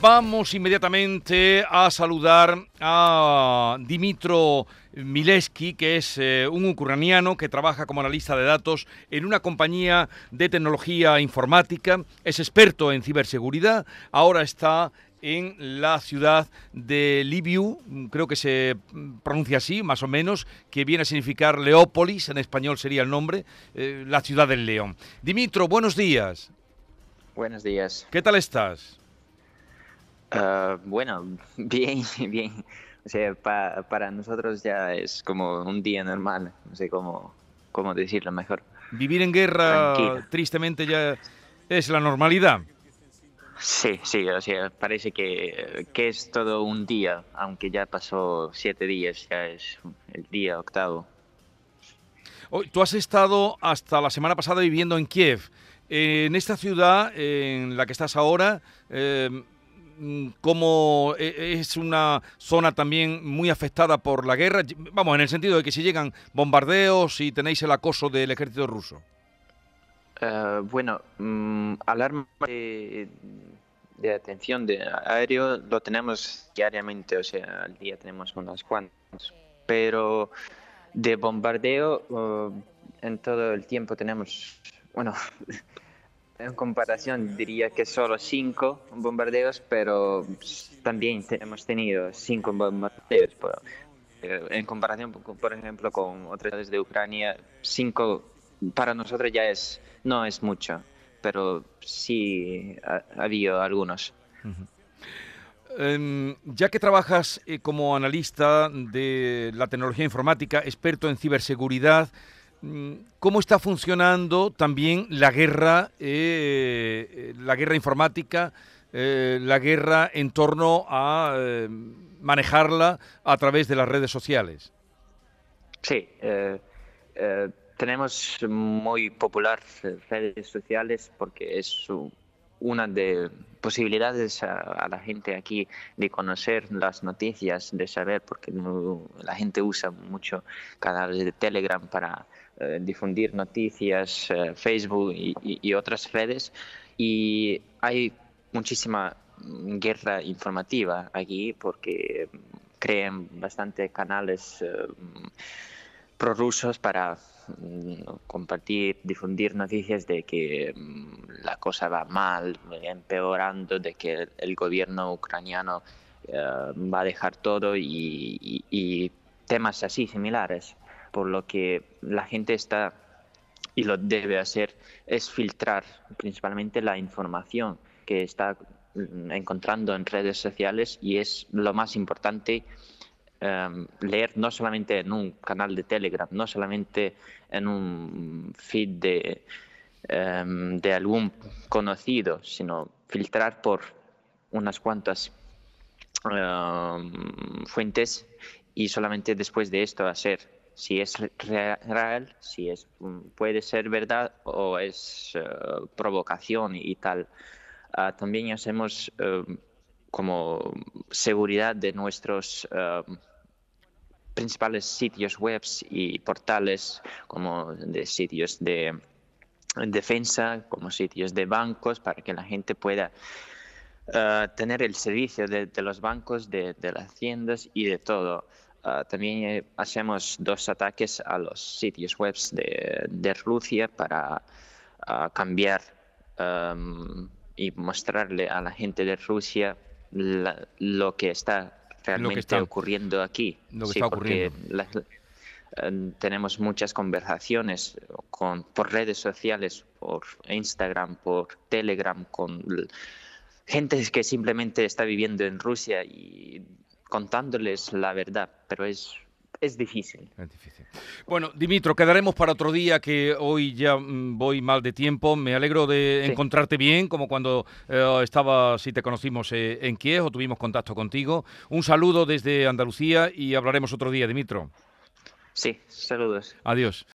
Vamos inmediatamente a saludar a Dimitro Mileski, que es eh, un ucraniano que trabaja como analista de datos en una compañía de tecnología informática, es experto en ciberseguridad, ahora está en la ciudad de Libiu, creo que se pronuncia así, más o menos, que viene a significar Leópolis, en español sería el nombre, eh, la ciudad del león. Dimitro, buenos días. Buenos días. ¿Qué tal estás? Uh, bueno, bien, bien. O sea, pa, para nosotros ya es como un día normal, no sé cómo, cómo decirlo mejor. Vivir en guerra, tristemente, ya es la normalidad. Sí, sí, o sea, parece que, que es todo un día, aunque ya pasó siete días, ya es el día octavo. Hoy, tú has estado hasta la semana pasada viviendo en Kiev. En esta ciudad en la que estás ahora, eh, como es una zona también muy afectada por la guerra, vamos, en el sentido de que si llegan bombardeos y tenéis el acoso del ejército ruso. Uh, bueno, um, alarma de, atención de aéreo lo tenemos diariamente, o sea, al día tenemos unas cuantas, pero de bombardeo uh, en todo el tiempo tenemos, bueno, En comparación diría que solo cinco bombardeos, pero también hemos tenido cinco bombardeos. Pero, eh, en comparación, por ejemplo, con otras ciudades de Ucrania, cinco para nosotros ya es no es mucho, pero sí ha, ha habido algunos. Uh -huh. eh, ya que trabajas eh, como analista de la tecnología informática, experto en ciberseguridad, cómo está funcionando también la guerra, eh, la guerra informática, eh, la guerra en torno a eh, manejarla a través de las redes sociales. Sí, eh, eh, tenemos muy popular redes sociales porque es una de posibilidades a, a, la gente aquí de conocer las noticias, de saber, porque la gente usa mucho canales de Telegram para eh, difundir noticias, eh, Facebook y, otras redes. Y hay muchísima guerra informativa aquí porque crean bastante canales eh, prorrusos para compartir, difundir noticias de que la cosa va mal, empeorando, de que el gobierno ucraniano uh, va a dejar todo y, temas así similares. Por lo que la gente está y lo debe hacer es filtrar principalmente la información que está encontrando en redes sociales y es lo más importante um, leer no solamente en un canal de Telegram, no solamente en un feed de, um, de algún conocido, sino filtrar por unas cuantas um, fuentes y solamente después de esto hacer si es real, si es puede ser verdad o es uh, provocación y tal. Uh, también hacemos uh, como seguridad de nuestros uh, principales sitios web y portales, como de sitios de defensa, como sitios de bancos, para que la gente pueda tener el servicio de, de los bancos, de, de, las tiendas y de todo. Uh, también hacemos dos ataques a los sitios web de, de Rusia para uh, cambiar um, y mostrarle a la gente de Rusia la, lo que está realmente que está, ocurriendo aquí. Lo que sí, está ocurriendo. La, uh, tenemos muchas conversaciones con, por redes sociales, por Instagram, por Telegram, con gente que simplemente está viviendo en Rusia y contándoles la verdad, pero es es difícil. Es difícil. Bueno, Dimitro, quedaremos para otro día que hoy ya mm, voy mal de tiempo. Me alegro de sí. encontrarte bien, como cuando eh, estaba, si te conocimos eh, en Kiev o tuvimos contacto contigo. Un saludo desde Andalucía y hablaremos otro día, Dimitro. Sí, saludos. Adiós.